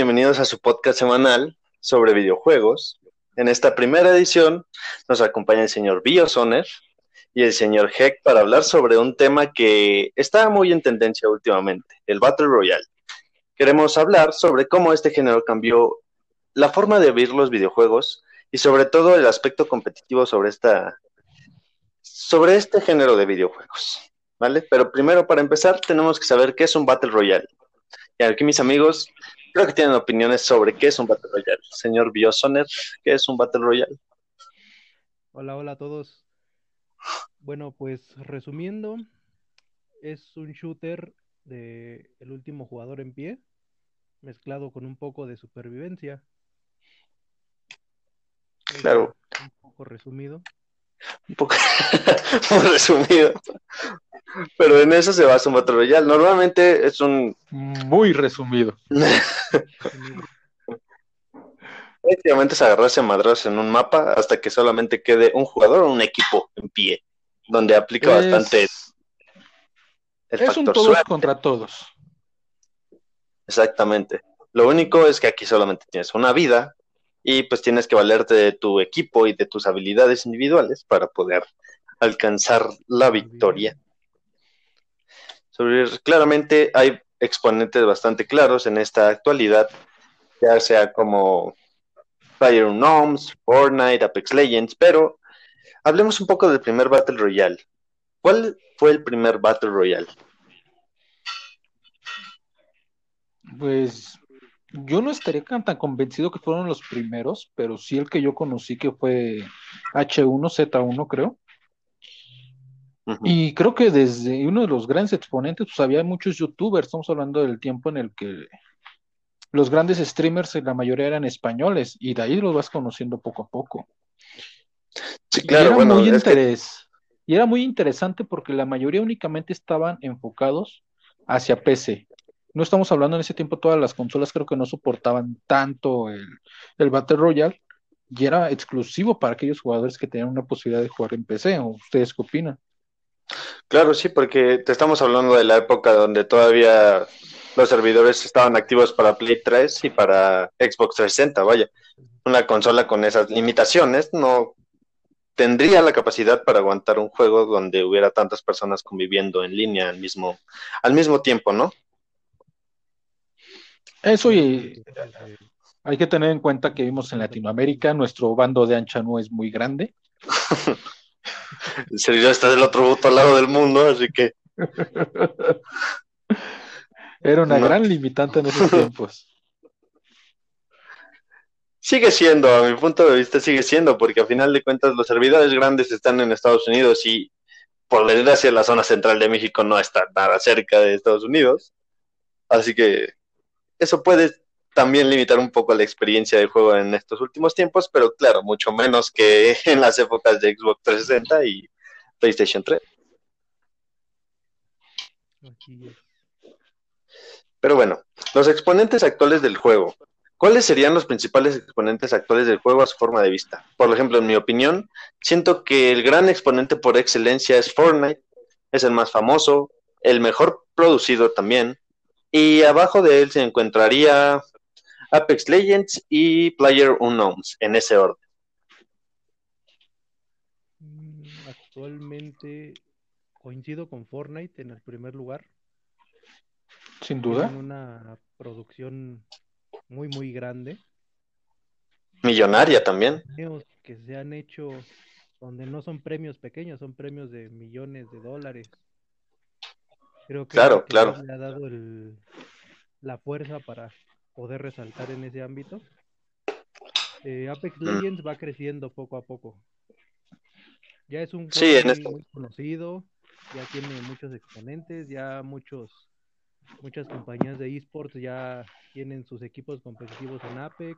bienvenidos a su podcast semanal sobre videojuegos. En esta primera edición nos acompaña el señor Biosoner y el señor Heck para hablar sobre un tema que está muy en tendencia últimamente, el Battle Royale. Queremos hablar sobre cómo este género cambió la forma de ver los videojuegos y sobre todo el aspecto competitivo sobre esta sobre este género de videojuegos, ¿vale? Pero primero para empezar tenemos que saber qué es un Battle Royale. Y aquí mis amigos creo que tienen opiniones sobre qué es un Battle Royale. Señor Biosoner, ¿qué es un Battle Royale? Hola, hola a todos. Bueno, pues resumiendo, es un shooter de el último jugador en pie, mezclado con un poco de supervivencia. Claro. Un poco resumido. Un poco resumido. Pero en eso se basa un Battle Royale. Normalmente es un. Muy resumido. Prácticamente es agarrarse a madras en un mapa hasta que solamente quede un jugador o un equipo en pie, donde aplica bastante el es un todos contra todos. Exactamente. Lo único es que aquí solamente tienes una vida y pues tienes que valerte de tu equipo y de tus habilidades individuales para poder alcanzar la victoria. claramente hay exponentes bastante claros en esta actualidad, ya sea como Fire Unknowns, Fortnite, Apex Legends, pero hablemos un poco del primer Battle Royale. ¿Cuál fue el primer Battle Royale? Pues yo no estaría tan convencido que fueron los primeros, pero sí el que yo conocí que fue H1Z1, creo. Y creo que desde uno de los grandes exponentes, pues había muchos youtubers, estamos hablando del tiempo en el que los grandes streamers, la mayoría eran españoles, y de ahí los vas conociendo poco a poco. Sí, claro, y era muy interés, y era muy interesante porque la mayoría únicamente estaban enfocados hacia PC. No estamos hablando en ese tiempo, todas las consolas creo que no soportaban tanto el, el Battle Royale y era exclusivo para aquellos jugadores que tenían una posibilidad de jugar en PC. ¿O ustedes qué opinan? Claro, sí, porque te estamos hablando de la época donde todavía los servidores estaban activos para Play 3 y para Xbox 360, vaya. Una consola con esas limitaciones no tendría la capacidad para aguantar un juego donde hubiera tantas personas conviviendo en línea al mismo, al mismo tiempo, ¿no? Eso y hay que tener en cuenta que vimos en Latinoamérica, nuestro bando de ancha no es muy grande. el servidor está del otro lado del mundo, así que. Era una gran limitante en esos tiempos. Sigue siendo, a mi punto de vista, sigue siendo, porque a final de cuentas los servidores grandes están en Estados Unidos y por desgracia la zona central de México no está nada cerca de Estados Unidos. Así que eso puede también limitar un poco la experiencia de juego en estos últimos tiempos, pero claro, mucho menos que en las épocas de Xbox 360 y PlayStation 3. Pero bueno, los exponentes actuales del juego. ¿Cuáles serían los principales exponentes actuales del juego a su forma de vista? Por ejemplo, en mi opinión, siento que el gran exponente por excelencia es Fortnite, es el más famoso, el mejor producido también, y abajo de él se encontraría Apex Legends y Player Unknowns, en ese orden. Mm, actualmente coincido con Fortnite en el primer lugar. Sin duda. una producción muy, muy grande. Millonaria también. Que se han hecho donde no son premios pequeños, son premios de millones de dólares. Creo que, claro, claro. le ha dado la fuerza para poder resaltar en ese ámbito. Eh, Apex mm. Legends va creciendo poco a poco. Ya es un juego muy, conocido, ya tiene muchos exponentes, ya muchos muchas compañías de esports ya tienen sus equipos competitivos en Apex.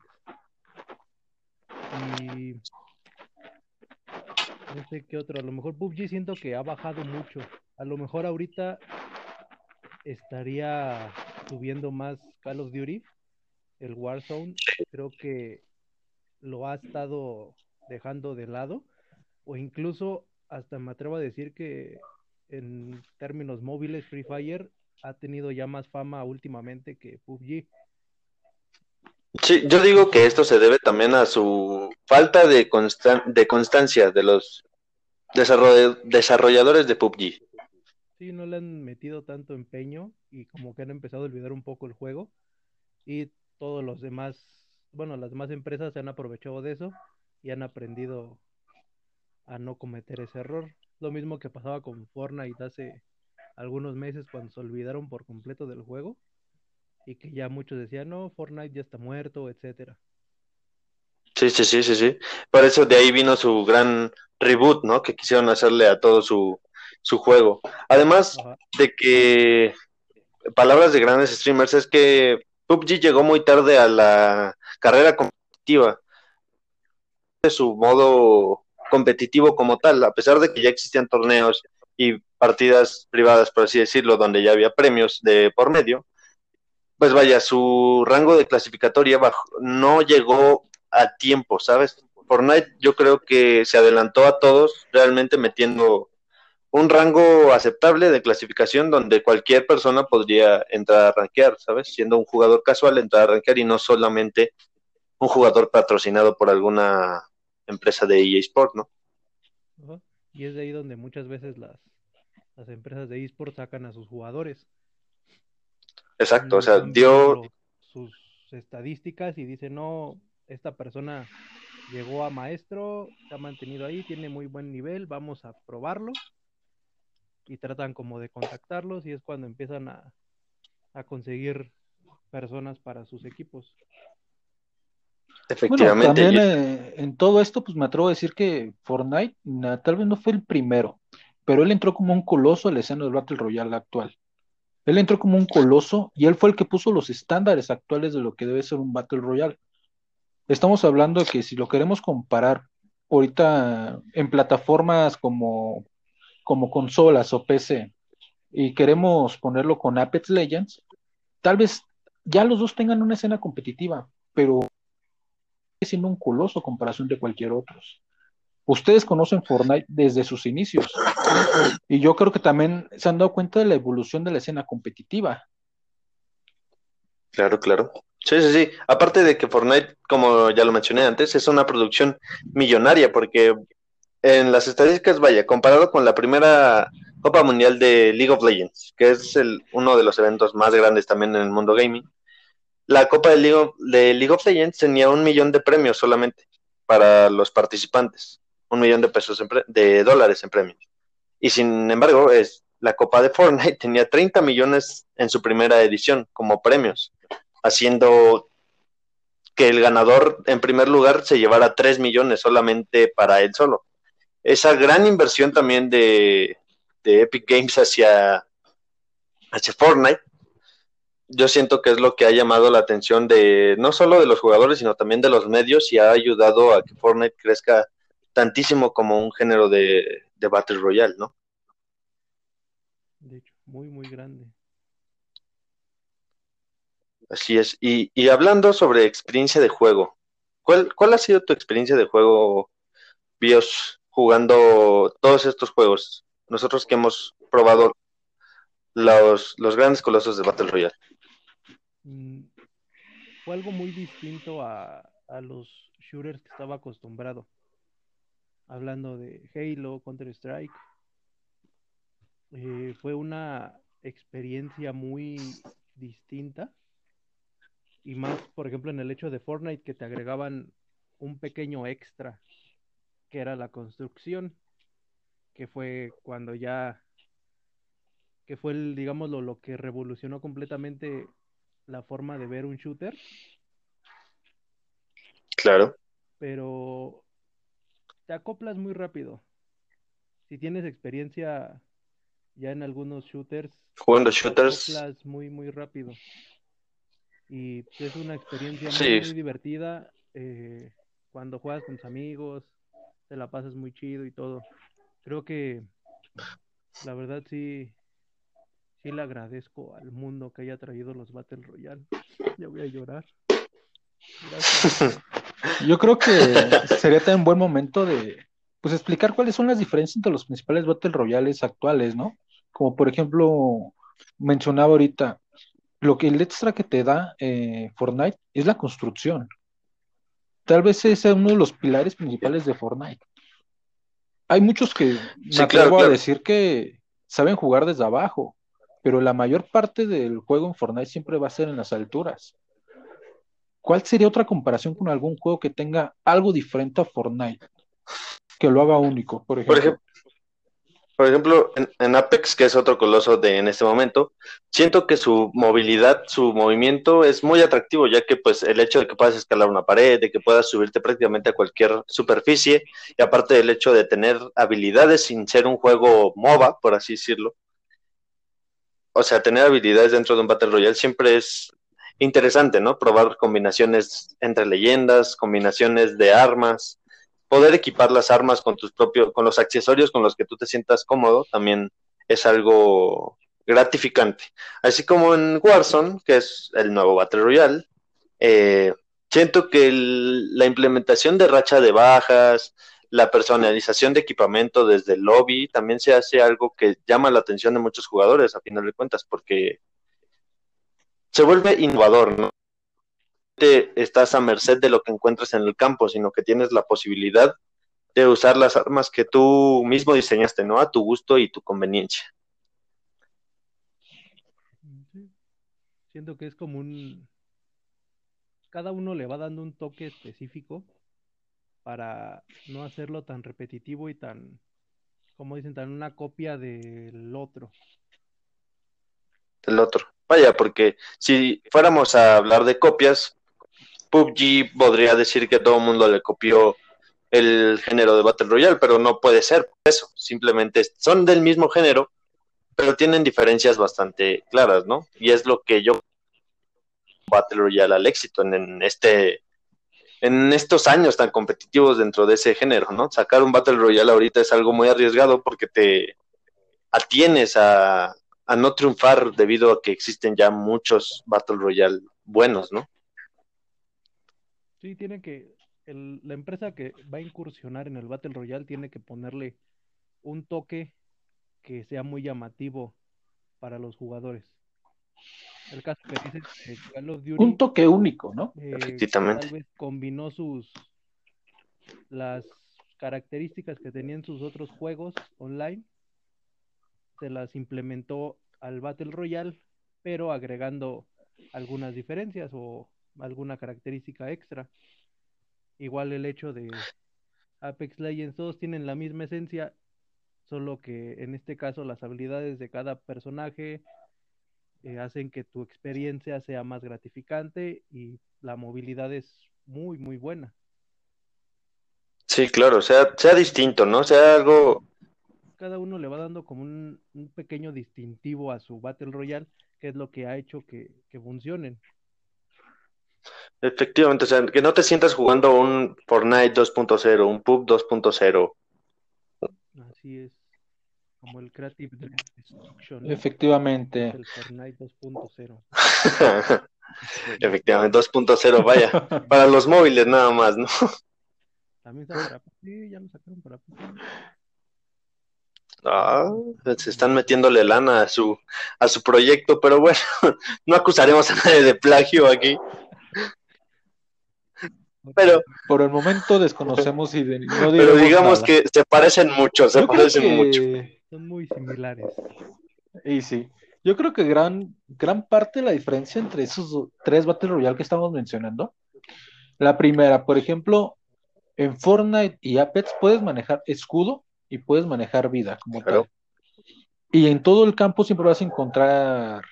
Y no sé qué otro, a lo mejor PUBG siento que ha bajado mucho. A lo mejor ahorita estaría subiendo más Call of Duty, el Warzone, creo que lo ha estado dejando de lado, o incluso hasta me atrevo a decir que en términos móviles Free Fire ha tenido ya más fama últimamente que PUBG. Sí, yo digo que esto se debe también a su falta de, de constancia de los desarrolladores de PUBG. Sí, no le han metido tanto empeño y como que han empezado a olvidar un poco el juego y todos los demás, bueno, las demás empresas se han aprovechado de eso y han aprendido a no cometer ese error. Lo mismo que pasaba con Fortnite hace algunos meses cuando se olvidaron por completo del juego y que ya muchos decían, no, Fortnite ya está muerto, etcétera. Sí, sí, sí, sí, sí. Por eso de ahí vino su gran reboot, ¿no? Que quisieron hacerle a todo su, su juego. Además de que, palabras de grandes streamers, es que PUBG llegó muy tarde a la carrera competitiva. De su modo competitivo como tal, a pesar de que ya existían torneos y partidas privadas, por así decirlo, donde ya había premios de por medio, pues vaya, su rango de clasificatoria no llegó a tiempo, ¿sabes? Fortnite yo creo que se adelantó a todos realmente metiendo un rango aceptable de clasificación donde cualquier persona podría entrar a rankear, ¿sabes? Siendo un jugador casual, entrar a rankear y no solamente un jugador patrocinado por alguna empresa de EA Sport, ¿no? Y es de ahí donde muchas veces las, las empresas de eSport sacan a sus jugadores. Exacto, o sea, dio sus estadísticas y dice, no, esta persona llegó a maestro, se ha mantenido ahí, tiene muy buen nivel, vamos a probarlo. Y tratan como de contactarlos y es cuando empiezan a, a conseguir personas para sus equipos. Efectivamente. también eh, en todo esto, pues me atrevo a decir que Fortnite tal vez no fue el primero, pero él entró como un coloso a la escena del Battle Royale actual. Él entró como un coloso y él fue el que puso los estándares actuales de lo que debe ser un Battle Royale. Estamos hablando de que si lo queremos comparar ahorita en plataformas como, como consolas o PC y queremos ponerlo con Apex Legends, tal vez ya los dos tengan una escena competitiva, pero siendo un coloso comparación de cualquier otro. Ustedes conocen Fortnite desde sus inicios y yo creo que también se han dado cuenta de la evolución de la escena competitiva. Claro, claro. Sí, sí, sí. Aparte de que Fortnite, como ya lo mencioné antes, es una producción millonaria porque en las estadísticas, vaya, comparado con la primera Copa Mundial de League of Legends, que es el, uno de los eventos más grandes también en el mundo gaming, la Copa de League, of, League of Legends tenía un millón de premios solamente para los participantes, un millón de pesos de dólares en premios. Y sin embargo, es, la Copa de Fortnite tenía 30 millones en su primera edición como premios, haciendo que el ganador en primer lugar se llevara 3 millones solamente para él solo. Esa gran inversión también de, de Epic Games hacia, hacia Fortnite yo siento que es lo que ha llamado la atención de no solo de los jugadores, sino también de los medios y ha ayudado a que Fortnite crezca tantísimo como un género de, de Battle Royale, ¿no? De hecho, muy, muy grande. Así es. Y, y hablando sobre experiencia de juego, ¿cuál, ¿cuál ha sido tu experiencia de juego, Bios, jugando todos estos juegos? Nosotros que hemos probado los, los grandes colosos de Battle Royale. Mm, fue algo muy distinto a, los shooters que estaba acostumbrado. Hablando de Halo, Counter-Strike. Eh, fue una experiencia muy distinta. Y más, por ejemplo, en el hecho de Fortnite, que te agregaban un pequeño extra, que era la construcción, que fue cuando ya, que fue, el, digamos, lo que revolucionó completamente la forma de ver un shooter. Claro. Pero te acoplas muy rápido. Si tienes experiencia ya en algunos shooters, jugando shooters, te acoplas muy, muy rápido. Y es una experiencia muy, divertida. Eh, cuando juegas con tus amigos, te la pasas muy chido y todo. Creo que la verdad sí, sí le agradezco al mundo que haya traído los Battle Royale. Ya voy a llorar. Yo creo que sería también buen momento de pues explicar cuáles son las diferencias entre los principales Battle Royales actuales, ¿no? Como por ejemplo, mencionaba ahorita, lo que el extra que te da eh, Fortnite es la construcción. Tal vez ese es uno de los pilares principales de Fortnite. Hay muchos que me atrevo a decir que saben jugar desde abajo, pero la mayor parte del juego en Fortnite siempre va a ser en las alturas. ¿Cuál sería otra comparación con algún juego que tenga algo diferente a Fortnite? Que lo haga único, por ejemplo. Por ejemplo, en, Apex, que es otro coloso de en este momento, siento que su movilidad, su movimiento es muy atractivo, ya que pues el hecho de que puedas escalar una pared, de que puedas subirte prácticamente a cualquier superficie, y aparte del hecho de tener habilidades sin ser un juego MOBA, por así decirlo. O sea, tener habilidades dentro de un Battle Royale siempre es interesante, ¿no? Probar combinaciones entre leyendas, combinaciones de armas, poder equipar las armas con tus propios, con los accesorios con los que tú te sientas cómodo, también es algo gratificante. Así como en Warzone, que es el nuevo Battle Royale, eh, siento que la implementación de racha de bajas, la personalización de equipamiento desde el lobby, también se hace algo que llama la atención de muchos jugadores, a final de cuentas, porque se vuelve innovador, ¿no? Estás a merced de lo que encuentres en el campo, sino que tienes la posibilidad de usar las armas que tú mismo diseñaste, ¿no? A tu gusto y tu conveniencia. Siento que es como un... Cada uno le va dando un toque específico para no hacerlo tan repetitivo y tan, como dicen, tan una copia del otro. Del otro. Vaya, porque si fuéramos a hablar de copias, PUBG podría decir que todo el mundo le copió el género de Battle Royale, pero no puede ser eso. Simplemente son del mismo género, pero tienen diferencias bastante claras, ¿no? Y es lo que yo Battle Royale al éxito en, este en estos años tan competitivos dentro de ese género, ¿no? Sacar un Battle Royale ahorita es algo muy arriesgado porque te atienes a, a no triunfar debido a que existen ya muchos Battle Royale buenos, ¿no? Sí, tiene que, la empresa que va a incursionar en el Battle Royale tiene que ponerle un toque que sea muy llamativo para los jugadores. El caso que dices un toque único, ¿no? Eh, tal vez combinó sus las características que tenían sus otros juegos online, se las implementó al Battle Royale, pero agregando algunas diferencias o alguna característica extra. Igual el hecho de Apex Legends, todos tienen la misma esencia, solo que en este caso las habilidades de cada personaje eh, hacen que tu experiencia sea más gratificante y la movilidad es muy, muy buena. Sí, claro, sea, sea distinto, ¿no? Sea algo... Cada uno le va dando como un, pequeño distintivo a su Battle Royale, que es lo que ha hecho que, que funcionen. Efectivamente, o sea, que no te sientas jugando un Fortnite 2.0, un PUB 2.0. Así es. Como el Creative Destruction. Efectivamente. El Fortnite 2.0. Efectivamente, 2.0, vaya. para los móviles nada más, ¿no? También está para Sí, ya lo sacaron para Ah, se están metiéndole lana a su, a su proyecto, pero bueno, no acusaremos a nadie de plagio aquí. Pero por el momento desconocemos y no Pero digamos que se parecen mucho, se parecen mucho. Son muy similares. Y sí, yo creo que gran, gran parte de la diferencia entre esos tres Battle Royale que estamos mencionando, la primera, por ejemplo, en Fortnite y Apex puedes manejar escudo y puedes manejar vida como tal. Y en todo el campo siempre vas a encontrar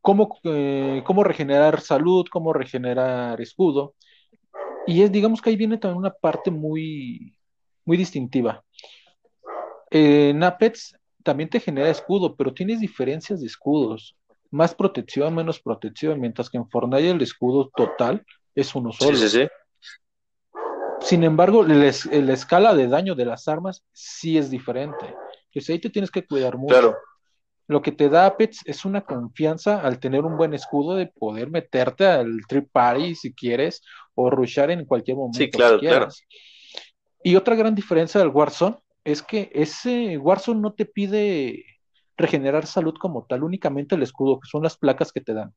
cómo, eh, cómo regenerar salud, cómo regenerar escudo. Y es, digamos que ahí viene también una parte muy, muy distintiva. En Apex también te genera escudo, pero tienes diferencias de escudos. Más protección, menos protección, mientras que en Fortnite el escudo total es uno solo. Sí, sí, sí. Sin embargo, la escala de daño de las armas sí es diferente. Que ahí te tienes que cuidar mucho. Claro. Lo que te da Apex es una confianza al tener un buen escudo de poder meterte al trip party si quieres o rushar en cualquier momento. Sí, claro, claro. Y otra gran diferencia del Warzone es que ese Warzone no te pide regenerar salud como tal, únicamente el escudo, que son las placas que te dan.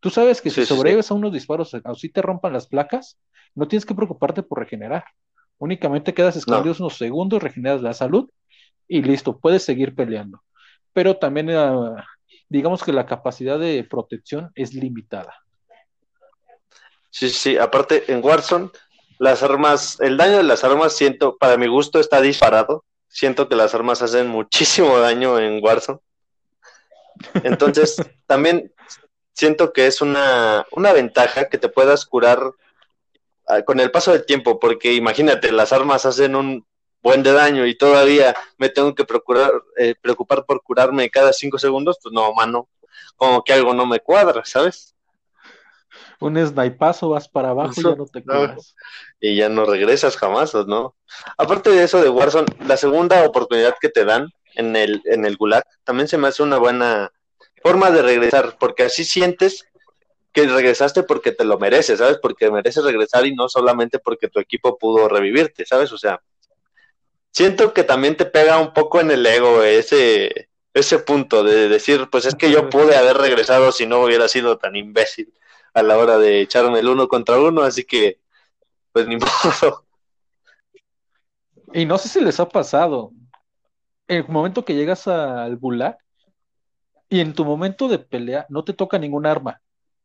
Tú sabes que si sí, sobrevives a unos disparos o si te rompan las placas, no tienes que preocuparte por regenerar. Únicamente quedas escondido unos segundos, regeneras la salud y listo, puedes seguir peleando. Pero también, eh, digamos que la capacidad de protección es limitada. Sí, sí, aparte en Warzone, las armas, el daño de las armas siento, para mi gusto está disparado. Siento que las armas hacen muchísimo daño en Warzone. Entonces, también siento que es una, una ventaja que te puedas curar ah, con el paso del tiempo, porque imagínate, las armas hacen un buen de daño y todavía me tengo que procurar, eh, preocupar por curarme cada cinco segundos, pues no, mano, como que algo no me cuadra, ¿sabes? Un snipazo, vas para abajo y ya no te No. curas. y ya no regresas jamás, ¿o ¿no? Aparte de eso de Warzone, la segunda oportunidad que te dan en el, en el Gulag también se me hace una buena forma de regresar, porque así sientes que regresaste porque te lo mereces, ¿sabes? Porque mereces regresar y no solamente porque tu equipo pudo revivirte, ¿sabes? O sea, siento que también te pega un poco en el ego ese, ese punto de decir, pues es que yo pude haber regresado si no hubiera sido tan imbécil a la hora de echarme el uno contra uno, así que pues ni modo. Y no sé si les ha pasado, el momento que llegas al Gulag y en tu momento de pelea no te toca ningún arma,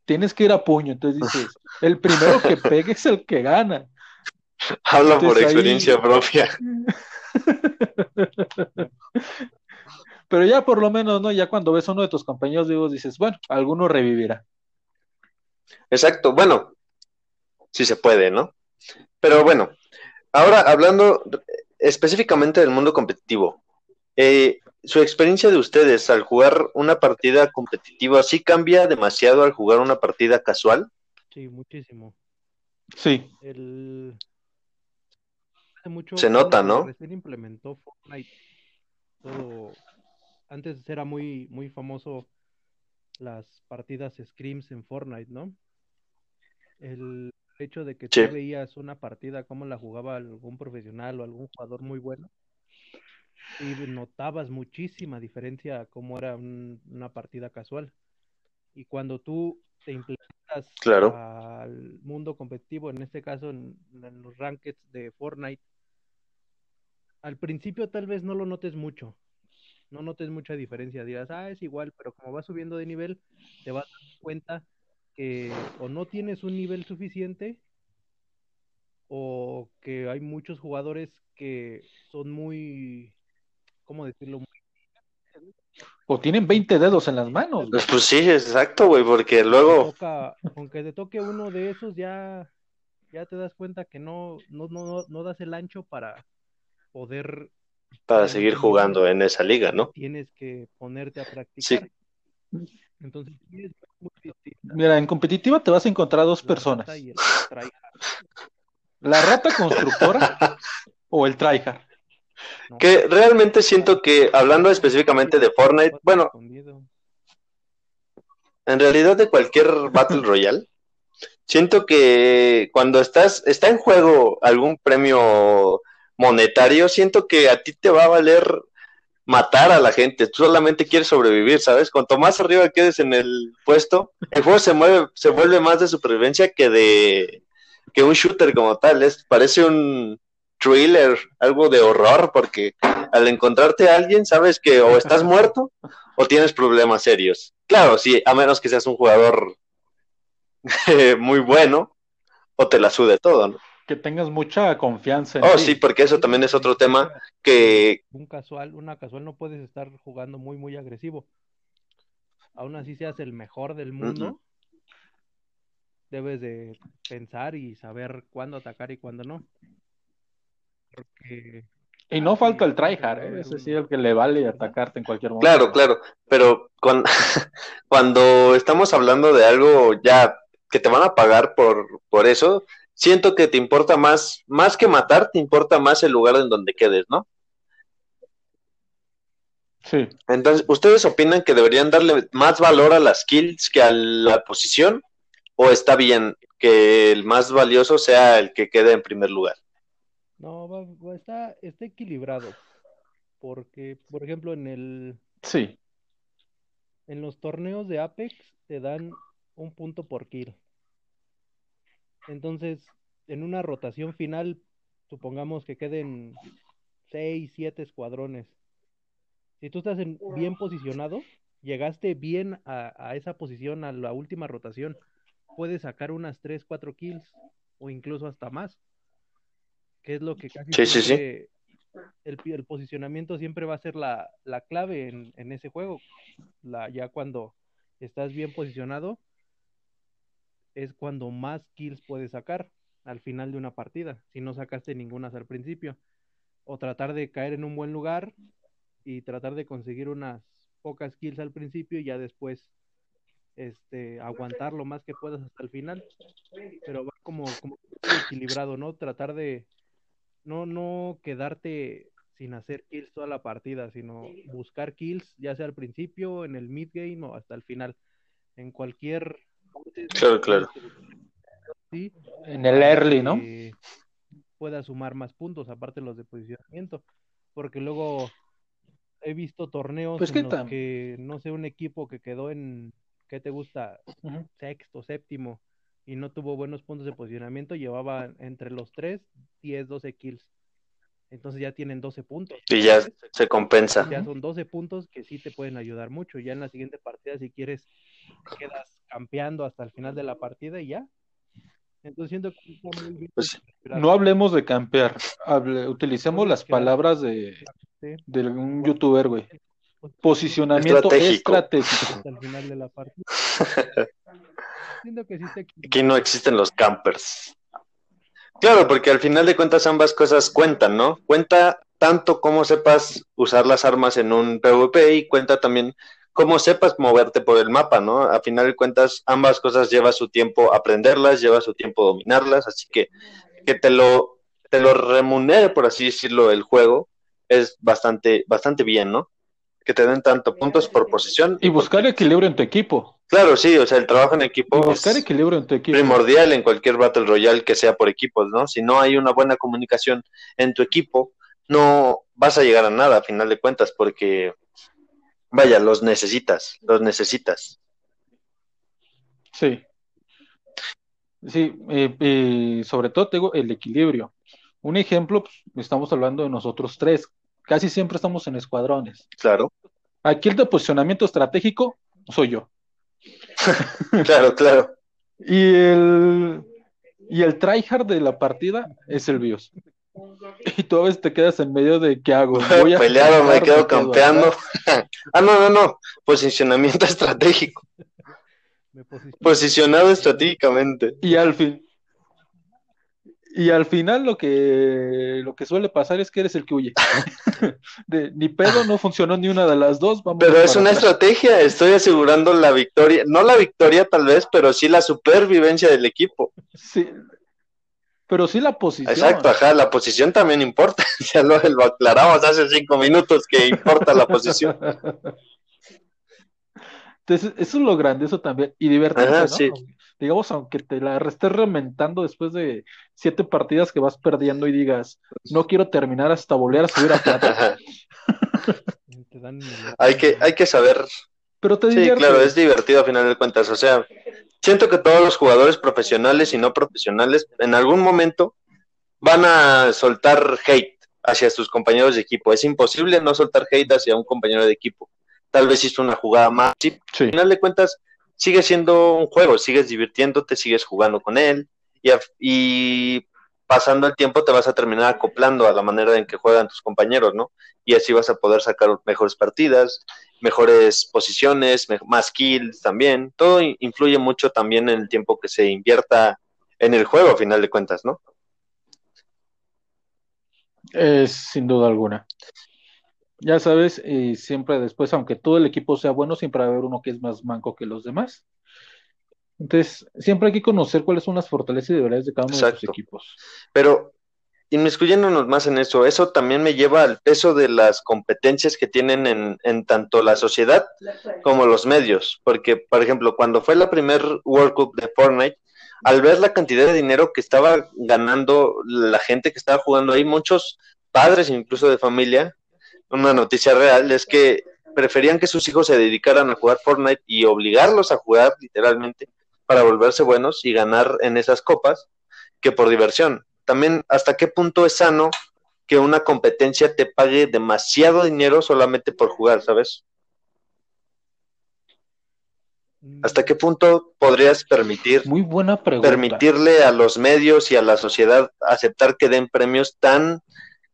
tienes que ir a puño, entonces dices, el primero que pegue es el que gana. Hablo por ahí- experiencia propia. Pero ya por lo menos, ¿no? Ya cuando ves a uno de tus compañeros vivos dices, bueno, alguno revivirá. Exacto, bueno, sí se puede, ¿no? Pero bueno, ahora hablando específicamente del mundo competitivo, eh, su experiencia de ustedes al jugar una partida competitiva, ¿sí cambia demasiado al jugar una partida casual? Sí, muchísimo. Sí, El... Hace mucho Se nota, ¿no? Recién implementó Fortnite. Todo... Antes era muy, muy famoso las partidas scrims en Fortnite, ¿no? El hecho de que tú veías una partida, cómo la jugaba algún profesional o algún jugador muy bueno, y notabas muchísima diferencia a cómo era un- una partida casual. Y cuando tú te implementas Claro. al mundo competitivo, en este caso en, en los rankeds de Fortnite, al principio tal vez no lo notes mucho, no notes mucha diferencia, dirás, ah, es igual, pero como vas subiendo de nivel, te vas dando cuenta que o no tienes un nivel suficiente o que hay muchos jugadores que son muy, ¿cómo decirlo? o tienen 20 dedos en las manos. güey. Pues, pues sí, exacto, güey, porque luego, toca, aunque te toque uno de esos, ya, ya te das cuenta que no, no, no, no, no das el ancho para poder para seguir jugando en esa liga, ¿no? tienes que ponerte a Sí, practicar. Entonces, sí es muy distinta Mira, en competitiva te vas a encontrar dos la personas, rata la rata constructora o el tryhard. que realmente siento que, hablando específicamente de Fortnite, bueno. En realidad de cualquier Battle Royale, siento que cuando estás, está en juego algún premio monetario, siento que a ti te va a valer matar a la gente, tú solamente quieres sobrevivir, ¿sabes? Cuanto más arriba quedes en el puesto, el juego se mueve, se vuelve más de supervivencia que de que un shooter como tal, es, parece un thriller, algo de horror, porque al encontrarte a alguien, sabes que o estás muerto o tienes problemas serios. Claro, sí, a menos que seas un jugador muy bueno o te la sude todo, ¿no? Que tengas mucha confianza en Oh, ti. sí, porque eso también es otro tema que un casual, una casual no puedes estar jugando muy, muy agresivo. Aún así seas el mejor del mundo, debes de pensar y saber cuándo atacar y cuándo no. Porque Y no falta el tryhard, ¿eh? ese sí el que le vale atacarte en cualquier momento. Claro, claro, pero cuando, cuando estamos hablando de algo ya que te van a pagar por, por eso, siento que te importa más, más que matar, te importa más el lugar en donde quedes, ¿no? Sí, Entonces, ¿ustedes opinan que deberían darle más valor a las kills que a la posición? ¿O está bien que el más valioso sea el que quede en primer lugar? no, está, está equilibrado. Porque, por ejemplo, en el, sí. En los torneos de Apex te dan un punto por kill. Entonces, en una rotación final, supongamos que queden 6, 7 escuadrones. Si tú estás bien posicionado, llegaste bien a, esa posición, a la última rotación, puedes sacar unas 3, 4 kills o incluso hasta más. Que es lo que casi sí, sí, sí. El, el, posicionamiento siempre va a ser la, la clave en, en, ese juego. La, ya cuando estás bien posicionado, es cuando más kills puedes sacar al final de una partida, si no sacaste ninguna al principio. O tratar de caer en un buen lugar y tratar de conseguir unas pocas kills al principio y ya después este aguantar lo más que puedas hasta el final. Pero va como, como equilibrado, ¿no? Tratar de no, no quedarte sin hacer kills toda la partida, sino buscar kills, ya sea al principio, en el mid game o hasta el final. En cualquier Claro, claro. en el early, ¿no? Pueda sumar más puntos, aparte los de posicionamiento. Porque luego he visto torneos pues en los que, no sé, un equipo que quedó en, ¿qué te gusta? Sexto, séptimo, y no tuvo buenos puntos de posicionamiento, llevaba entre los 3, 10, 12 kills. Entonces ya tienen 12 puntos. Y ya se compensa. Ya son 12 puntos que sí te pueden ayudar mucho. Ya en la siguiente partida, si quieres, quedas campeando hasta el final de la partida y ya. Entonces siento que pues, no hablemos de campear, utilicemos las palabras de, de un youtuber, güey. Posicionamiento estratégico. Hasta el final de la partida. Aquí no existen los campers. Claro, porque al final de cuentas ambas cosas cuentan, ¿no? Cuenta tanto cómo sepas usar las armas en un PvP y cuenta también cómo sepas moverte por el mapa, ¿no? A final de cuentas, ambas cosas lleva su tiempo aprenderlas, lleva su tiempo dominarlas, así que que te lo, te lo remunere, por así decirlo, el juego, es bastante, bastante bien, ¿no? Que te den tanto puntos por posición. Y buscar equilibrio en tu equipo. Claro, sí, o sea, el trabajo en equipo buscar equilibrio en tu equipo. primordial en cualquier Battle Royale que sea por equipos, ¿no? Si no hay una buena comunicación en tu equipo, no vas a llegar a nada a final de cuentas, porque Vaya, los necesitas, los necesitas. Sí. Sí, eh, sobre todo tengo el equilibrio. Un ejemplo, pues, estamos hablando de nosotros tres. Casi siempre estamos en escuadrones. Claro. Aquí el de posicionamiento estratégico soy yo. claro, claro. Y el, y el tryhard de la partida es el BIOS. Y tú a veces te quedas en medio de ¿qué hago? Voy a Peleado, me quedo campeando. ah, no, no, no. Posicionamiento estratégico. Posicionado estratégicamente. Y al fin. Y al final lo que lo que suele pasar es que eres el que huye. de, ni pedo, no funcionó ni una de las dos. pero es una estrategia, estoy asegurando la victoria, no la victoria tal vez, pero sí la supervivencia del equipo. Sí, pero sí la posición. Exacto, ajá, la posición también importa. ya lo, aclaramos hace cinco minutos que importa la posición. Entonces, eso es lo grande, eso también. Y divertirse, ¿no? Digamos, aunque te la estés rementando después de siete partidas que vas perdiendo y digas, no quiero terminar hasta volver a subir a plata. hay, que, hay que saber. Pero te Sí, claro, es divertido a final de cuentas. O sea, siento que todos los jugadores profesionales y no profesionales en algún momento van a soltar hate hacia sus compañeros de equipo. Es imposible no soltar hate hacia un compañero de equipo. Tal vez hizo una jugada más. Sí, Al final de cuentas, sigue siendo un juego, sigues divirtiéndote, sigues jugando con él y, y pasando el tiempo te vas a terminar acoplando a la manera en que juegan tus compañeros, ¿no? Y así vas a poder sacar mejores partidas, mejores posiciones, más kills también. Todo influye mucho también en el tiempo que se invierta en el juego, a final de cuentas, ¿no? Es sin duda alguna. Ya sabes, y siempre después, aunque todo el equipo sea bueno, siempre va a haber uno que es más manco que los demás. Entonces, siempre hay que conocer cuáles son las fortalezas y debilidades de cada uno de los equipos. Pero inmiscuyéndonos más en eso, eso también me lleva al peso de las competencias que tienen en, en tanto la sociedad como los medios. Porque, por ejemplo, cuando fue la primer World Cup de Fortnite, al ver la cantidad de dinero que estaba ganando la gente que estaba jugando ahí, muchos padres incluso de familia, una noticia real es que preferían que sus hijos se dedicaran a jugar Fortnite y obligarlos a jugar literalmente para volverse buenos y ganar en esas copas que por diversión. También hasta qué punto es sano que una competencia te pague demasiado dinero solamente por jugar, ¿sabes? ¿Hasta qué punto podrías permitir Muy buena pregunta. permitirle a los medios y a la sociedad aceptar que den premios tan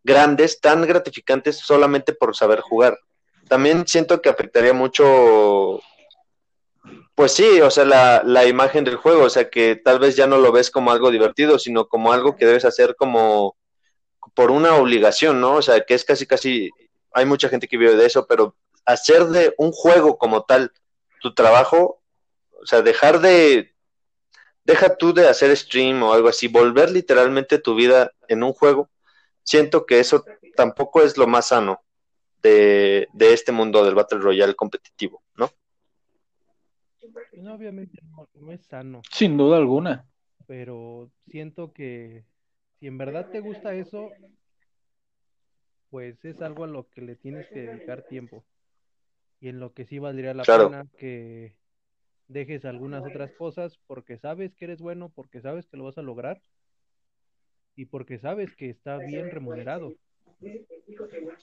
grandes, tan gratificantes solamente por saber jugar? También siento que afectaría mucho, pues sí, o sea, la, la imagen del juego, o sea, que tal vez ya no lo ves como algo divertido, sino como algo que debes hacer como por una obligación, ¿no? O sea, que es casi, casi, hay mucha gente que vive de eso, pero hacer de un juego como tal tu trabajo, o sea, dejar de, deja tú de hacer stream o algo así, volver literalmente tu vida en un juego, siento que eso tampoco es lo más sano de, de este mundo del Battle Royale competitivo, ¿no? No, obviamente no, no es sano, Sin duda alguna. pero siento que si en verdad te gusta eso, pues es algo a lo que le tienes que dedicar tiempo. Y en lo que sí valdría la Claro. pena que dejes algunas otras cosas porque sabes que eres bueno, porque sabes que lo vas a lograr y porque sabes que está bien remunerado.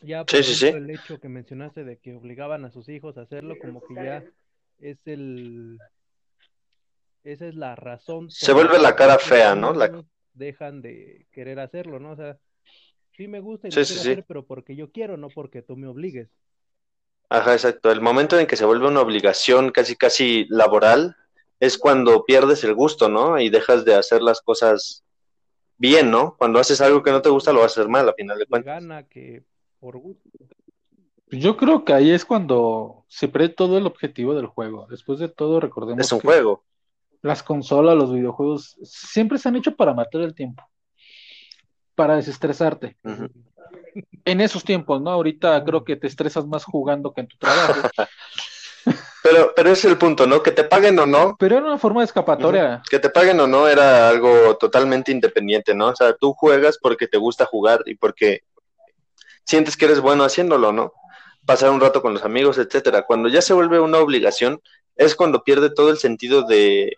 Ya, por Sí, sí, el hecho que mencionaste de que obligaban a sus hijos a hacerlo, como que ya es el... Esa es la razón. Se vuelve la cara fea, ¿no? La- dejan de querer hacerlo, ¿no? O sea, sí me gusta y Sí, lo sí, quiero sí. hacer, pero porque yo quiero, no porque tú me obligues. Ajá, exacto. El momento en que se vuelve una obligación casi, casi laboral es cuando pierdes el gusto, ¿no? Y dejas de hacer las cosas bien, ¿no? Cuando haces algo que no te gusta, lo vas a hacer mal, a final de cuentas. gana que por gusto. Yo creo que ahí es cuando se pierde todo el objetivo del juego. Después de todo, recordemos Es un que juego. las consolas, los videojuegos, siempre se han hecho para matar el tiempo, para desestresarte. En esos tiempos, ¿no? Ahorita creo que te estresas más jugando que en tu trabajo, Pero, pero ese es el punto, ¿no? Que te paguen o no, pero era una forma de escapatoria. que te paguen o no era algo totalmente independiente, ¿no? O sea, tú juegas porque te gusta jugar y porque sientes que eres bueno haciéndolo, ¿no? Pasar un rato con los amigos, etcétera. Cuando ya se vuelve una obligación, es cuando pierde todo el sentido de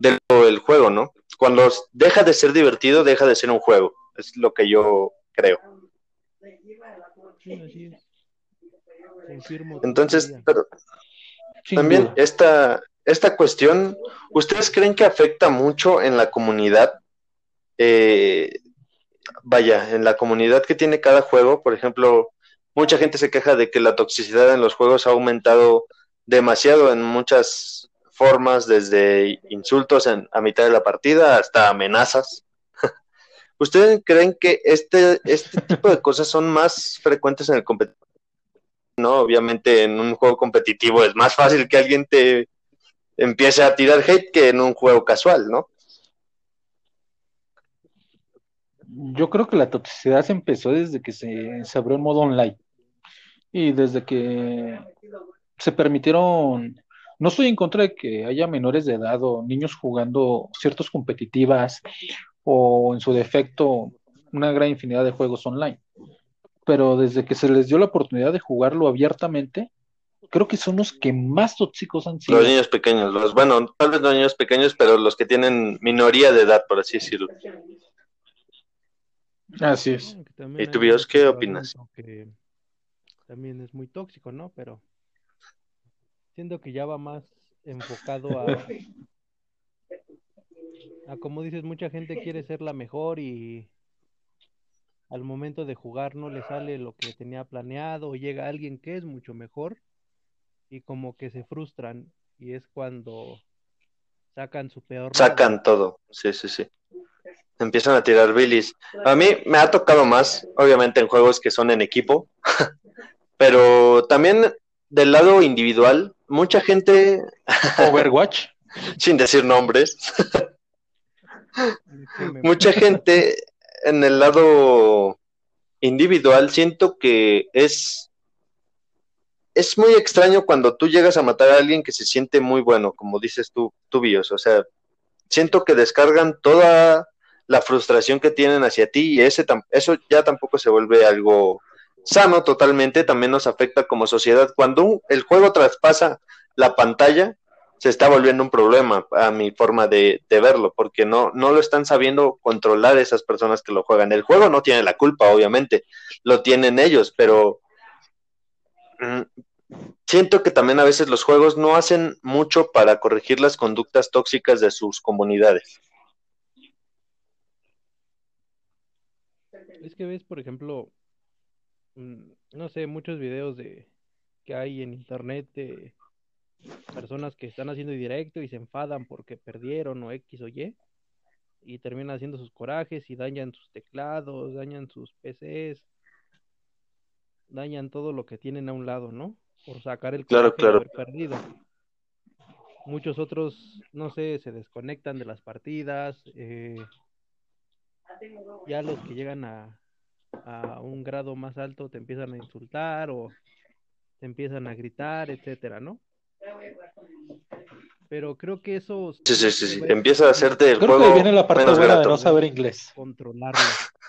del juego, ¿no? Cuando deja de ser divertido, deja de ser un juego. Es lo que yo creo. Sí. Confirmo Entonces, pero También esta, esta cuestión, ¿ustedes creen que afecta mucho en la comunidad? Eh, vaya, en la comunidad que tiene cada juego, por ejemplo, mucha gente se queja de que la toxicidad en los juegos ha aumentado demasiado en muchas formas, desde insultos en- a mitad de la partida hasta amenazas. ¿Ustedes creen que este, este tipo de cosas son más frecuentes en el competitivo? No, obviamente en un juego competitivo es más fácil que alguien te empiece a tirar hate que en un juego casual, ¿no? Yo creo que la toxicidad se empezó desde que se, se abrió el modo online y desde que se permitieron, no estoy en contra de que haya menores de edad o niños jugando ciertas competitivas o en su defecto una gran infinidad de juegos online, pero desde que se les dio la oportunidad de jugarlo abiertamente, creo que son los que más tóxicos han sido. Los niños pequeños, los, bueno, tal vez no niños pequeños, pero los que tienen minoría de edad, por así decirlo. Así es. ¿Y tú, Bios, qué opinas? Que también es muy tóxico, ¿no? Pero siento que ya va más enfocado a, a como dices, mucha gente quiere ser la mejor y al momento de jugar no le sale lo que tenía planeado o llega alguien que es mucho mejor y como que se frustran y es cuando sacan su peor lado. Sacan todo, sí, sí, sí. Empiezan a tirar bilis. A mí me ha tocado más, obviamente en juegos que son en equipo, pero también del lado individual, mucha gente, Overwatch. sin decir nombres, mucha gente en el lado individual siento que es es muy extraño cuando tú llegas a matar a alguien que se siente muy bueno, como dices tú, tú Bios, o sea, siento que descargan toda la frustración que tienen hacia ti y ese eso ya tampoco se vuelve algo sano totalmente, también nos afecta como sociedad. Cuando el juego traspasa la pantalla, se está volviendo un problema a mi forma de, verlo, porque no, no lo están sabiendo controlar esas personas que lo juegan. El juego no tiene la culpa, obviamente, lo tienen ellos, pero mm, siento que también a veces los juegos no hacen mucho para corregir las conductas tóxicas de sus comunidades. Es que ves, por ejemplo, no sé, muchos videos de que hay en internet de personas que están haciendo directo y se enfadan porque perdieron o X o Y y terminan haciendo sus corajes y dañan sus teclados, dañan sus PCs, dañan todo lo que tienen a un lado, ¿no? Por sacar el claro, claro. haber perdido. Muchos otros, no sé, se desconectan de las partidas, eh, ya los que llegan a, a un grado más alto te empiezan a insultar o te empiezan a gritar, etcétera, ¿no? Pero creo que eso. Sí, sí, sí, sí. empieza a hacerte el creo que viene la parte buena de no saber inglés. Controlarlo.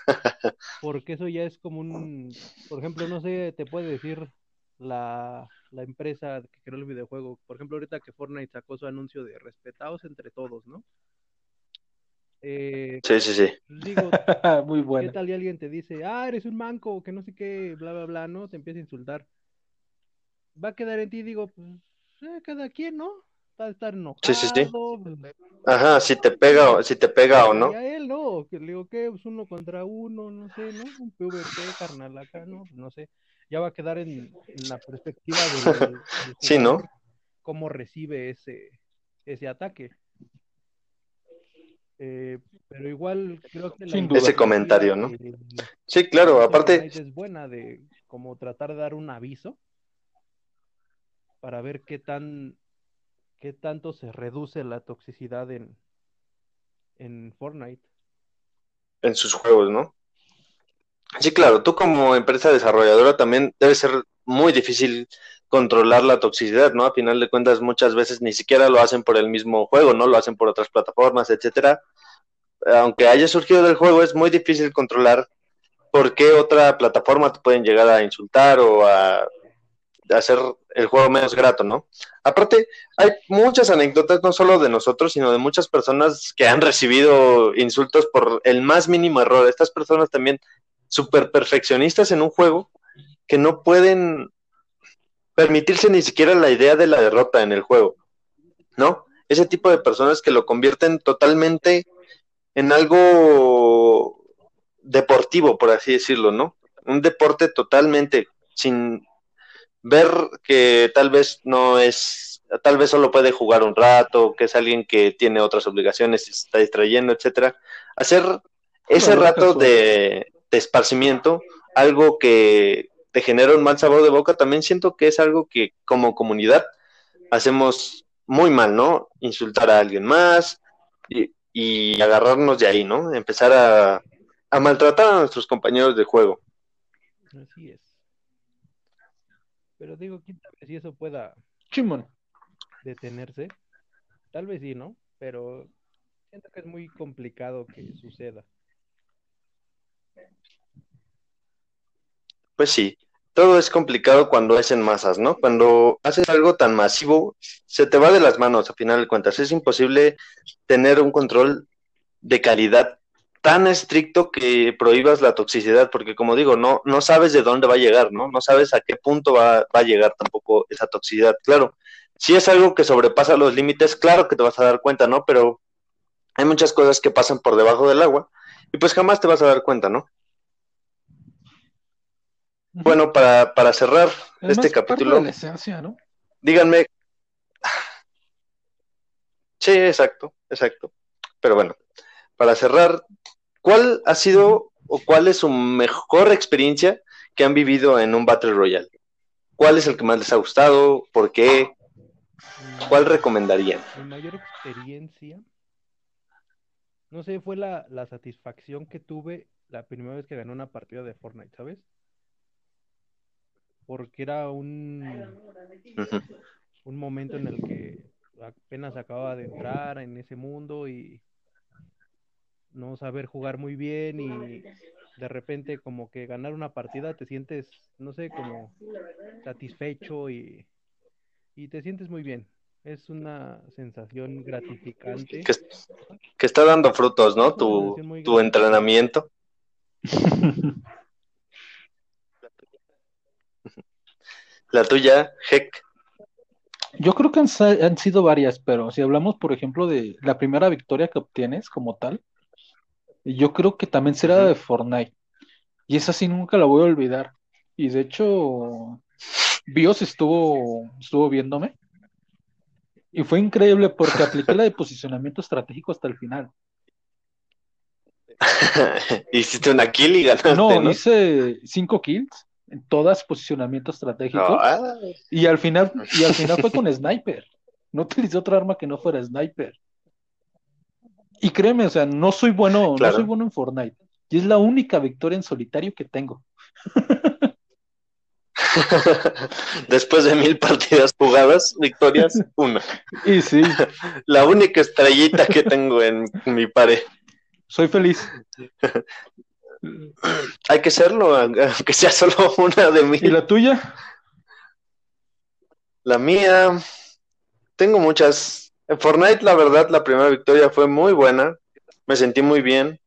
Porque eso ya es como un. Por ejemplo, no sé, te puede decir la, la empresa que creó el videojuego. Por ejemplo, ahorita que Fortnite sacó su anuncio de respetados entre todos, ¿no? Eh, sí, sí, sí. Digo, muy bueno. ¿Qué tal y alguien te dice, ah, eres un manco, que no sé qué, bla, bla, bla, ¿no? Te empieza a insultar. Va a quedar en ti, digo, pues, eh, cada quien, ¿no? Va a estar enojado. Sí, sí, sí. Ajá, si te pega, si te pega o no. Y a él, ¿no? Que le digo, ¿qué? Pues uno contra uno, no sé, ¿no? Un PvP, carnal, acá, ¿no? No sé. Ya va a quedar en, la perspectiva del, sí, ¿no? Cómo recibe ese, ese ataque. Eh, pero igual creo que ese comentario, ¿no? sí, claro, aparte es buena de como tratar de dar un aviso para ver qué tan qué tanto se reduce la toxicidad en en Fortnite. En sus juegos, ¿no? Sí, claro, tú como empresa desarrolladora también debe ser muy difícil controlar la toxicidad, ¿no? A final de cuentas, muchas veces ni siquiera lo hacen por el mismo juego, ¿no? Lo hacen por otras plataformas, etcétera. Aunque haya surgido del juego, es muy difícil controlar por qué otra plataforma te pueden llegar a insultar o a hacer el juego menos grato, ¿no? Aparte, hay muchas anécdotas, no solo de nosotros, sino de muchas personas que han recibido insultos por el más mínimo error. Estas personas también súper perfeccionistas en un juego que no pueden permitirse ni siquiera la idea de la derrota en el juego, ¿no? Ese tipo de personas que lo convierten totalmente en algo deportivo, por así decirlo, ¿no? Un deporte totalmente sin ver que tal vez no es, tal vez solo puede jugar un rato, que es alguien que tiene otras obligaciones, se está distrayendo, etcétera. Hacer ese rato de, de esparcimiento, algo que te genera un mal sabor de boca, también siento que es algo que como comunidad hacemos muy mal, ¿no? Insultar a alguien más y, agarrarnos de ahí, ¿no? Empezar a, a, maltratar a nuestros compañeros de juego. Así es. Pero digo, quién sabe si eso pueda Chimón. detenerse. Tal vez sí, ¿no? Pero siento que es muy complicado que suceda. Pues sí, todo es complicado cuando es en masas, ¿no? Cuando haces algo tan masivo, se te va de las manos a final de cuentas. Es imposible tener un control de calidad tan estricto que prohíbas la toxicidad, porque como digo, no, no sabes de dónde va a llegar, ¿no? No sabes a qué punto va, va a llegar tampoco esa toxicidad. Claro, si es algo que sobrepasa los límites, claro que te vas a dar cuenta, ¿no? Pero hay muchas cosas que pasan por debajo del agua y pues jamás te vas a dar cuenta, ¿no? Bueno, para, para cerrar este capítulo. ¿no? Díganme. Sí, exacto, exacto. Pero bueno, para cerrar, ¿cuál ha sido o cuál es su mejor experiencia que han vivido en un Battle Royale? ¿Cuál es el que más les ha gustado? ¿Por qué? ¿Cuál recomendarían? Mi mayor experiencia, no sé, fue la, la satisfacción que tuve la primera vez que gané una partida de Fortnite, ¿sabes? Porque era un, un momento en el que apenas acababa de entrar en ese mundo y no saber jugar muy bien y de repente como que ganar una partida te sientes, no sé, como satisfecho y, y te sientes muy bien. Es una sensación gratificante. Que, está dando frutos, ¿no? Tu, tu entrenamiento. La tuya, Heck. Yo creo que han, sido varias, pero si hablamos, por ejemplo, de la primera victoria que obtienes como tal, yo creo que también será de Fortnite. Y esa sí nunca la voy a olvidar. Y de hecho, Bios estuvo, estuvo viéndome. Y fue increíble porque apliqué la de posicionamiento estratégico hasta el final. Hiciste una kill y ganaste. No, hice cinco kills en todas posicionamiento estratégico. Ah. Y al final, y al final fue con sniper. No utilicé otra arma que no fuera sniper. Y créeme, o sea, no soy bueno, no soy bueno en Fortnite. Y es la única victoria en solitario que tengo. Después de mil partidas jugadas, victorias, una. Y sí. La única estrellita que tengo en mi pared. Soy feliz. Hay que serlo, aunque sea solo una de mil. ¿Y la tuya? La mía, tengo muchas. En Fortnite, la verdad, la primera victoria fue muy buena. Me sentí muy bien.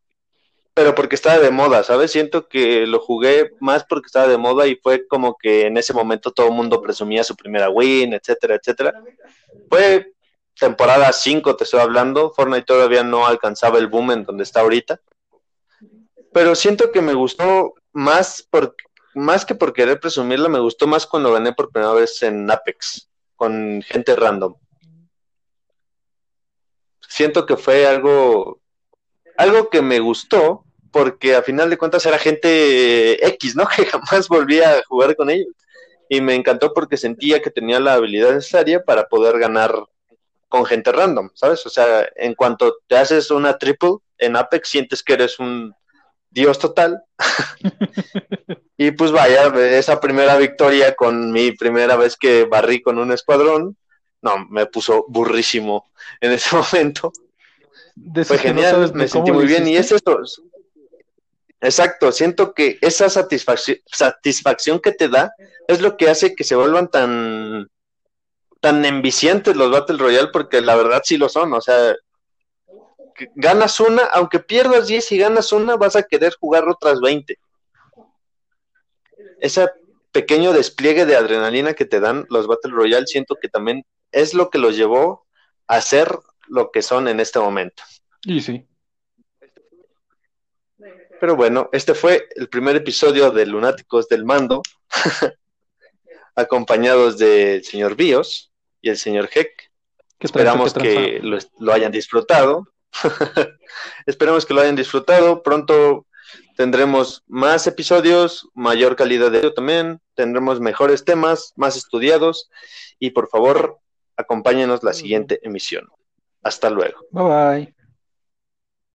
Pero porque estaba de moda, ¿sabes? Siento que lo jugué más porque estaba de moda y fue como que en ese momento todo el mundo presumía su primera win, etcétera, etcétera. Fue temporada 5, te estoy hablando. Fortnite todavía no alcanzaba el boom en donde está ahorita. Pero siento que me gustó más por, más que por querer presumirla, me gustó más cuando gané por primera vez en Apex, con gente random siento que fue algo, algo que me gustó, porque a final de cuentas era gente X, ¿no? Que jamás volvía a jugar con ellos. Y me encantó porque sentía que tenía la habilidad necesaria para poder ganar con gente random, ¿sabes? O sea, en cuanto te haces una triple en Apex, sientes que eres un dios total. y pues vaya, esa primera victoria con mi primera vez que barrí con un escuadrón, no, me puso burrísimo en ese momento. Fue genial, me sentí muy bien. Y es esto. Exacto, siento que esa satisfacción que te da es lo que hace que se vuelvan tan tan enviciantes los Battle Royale porque la verdad sí lo son, o sea, ganas una, aunque pierdas 10 y ganas una, vas a querer jugar otras 20. Ese pequeño despliegue de adrenalina que te dan los Battle Royale, siento que también es lo que los llevó a ser lo que son en este momento. Y sí. Pero bueno, este fue el primer episodio de Lunáticos del Mando, acompañados del señor Bios y el señor Heck. Esperamos que lo, lo, hayan disfrutado. Esperamos que lo hayan disfrutado. Pronto tendremos más episodios, mayor calidad de ello también, tendremos mejores temas, más estudiados y por favor, acompáñenos la siguiente emisión. Hasta luego. Bye bye.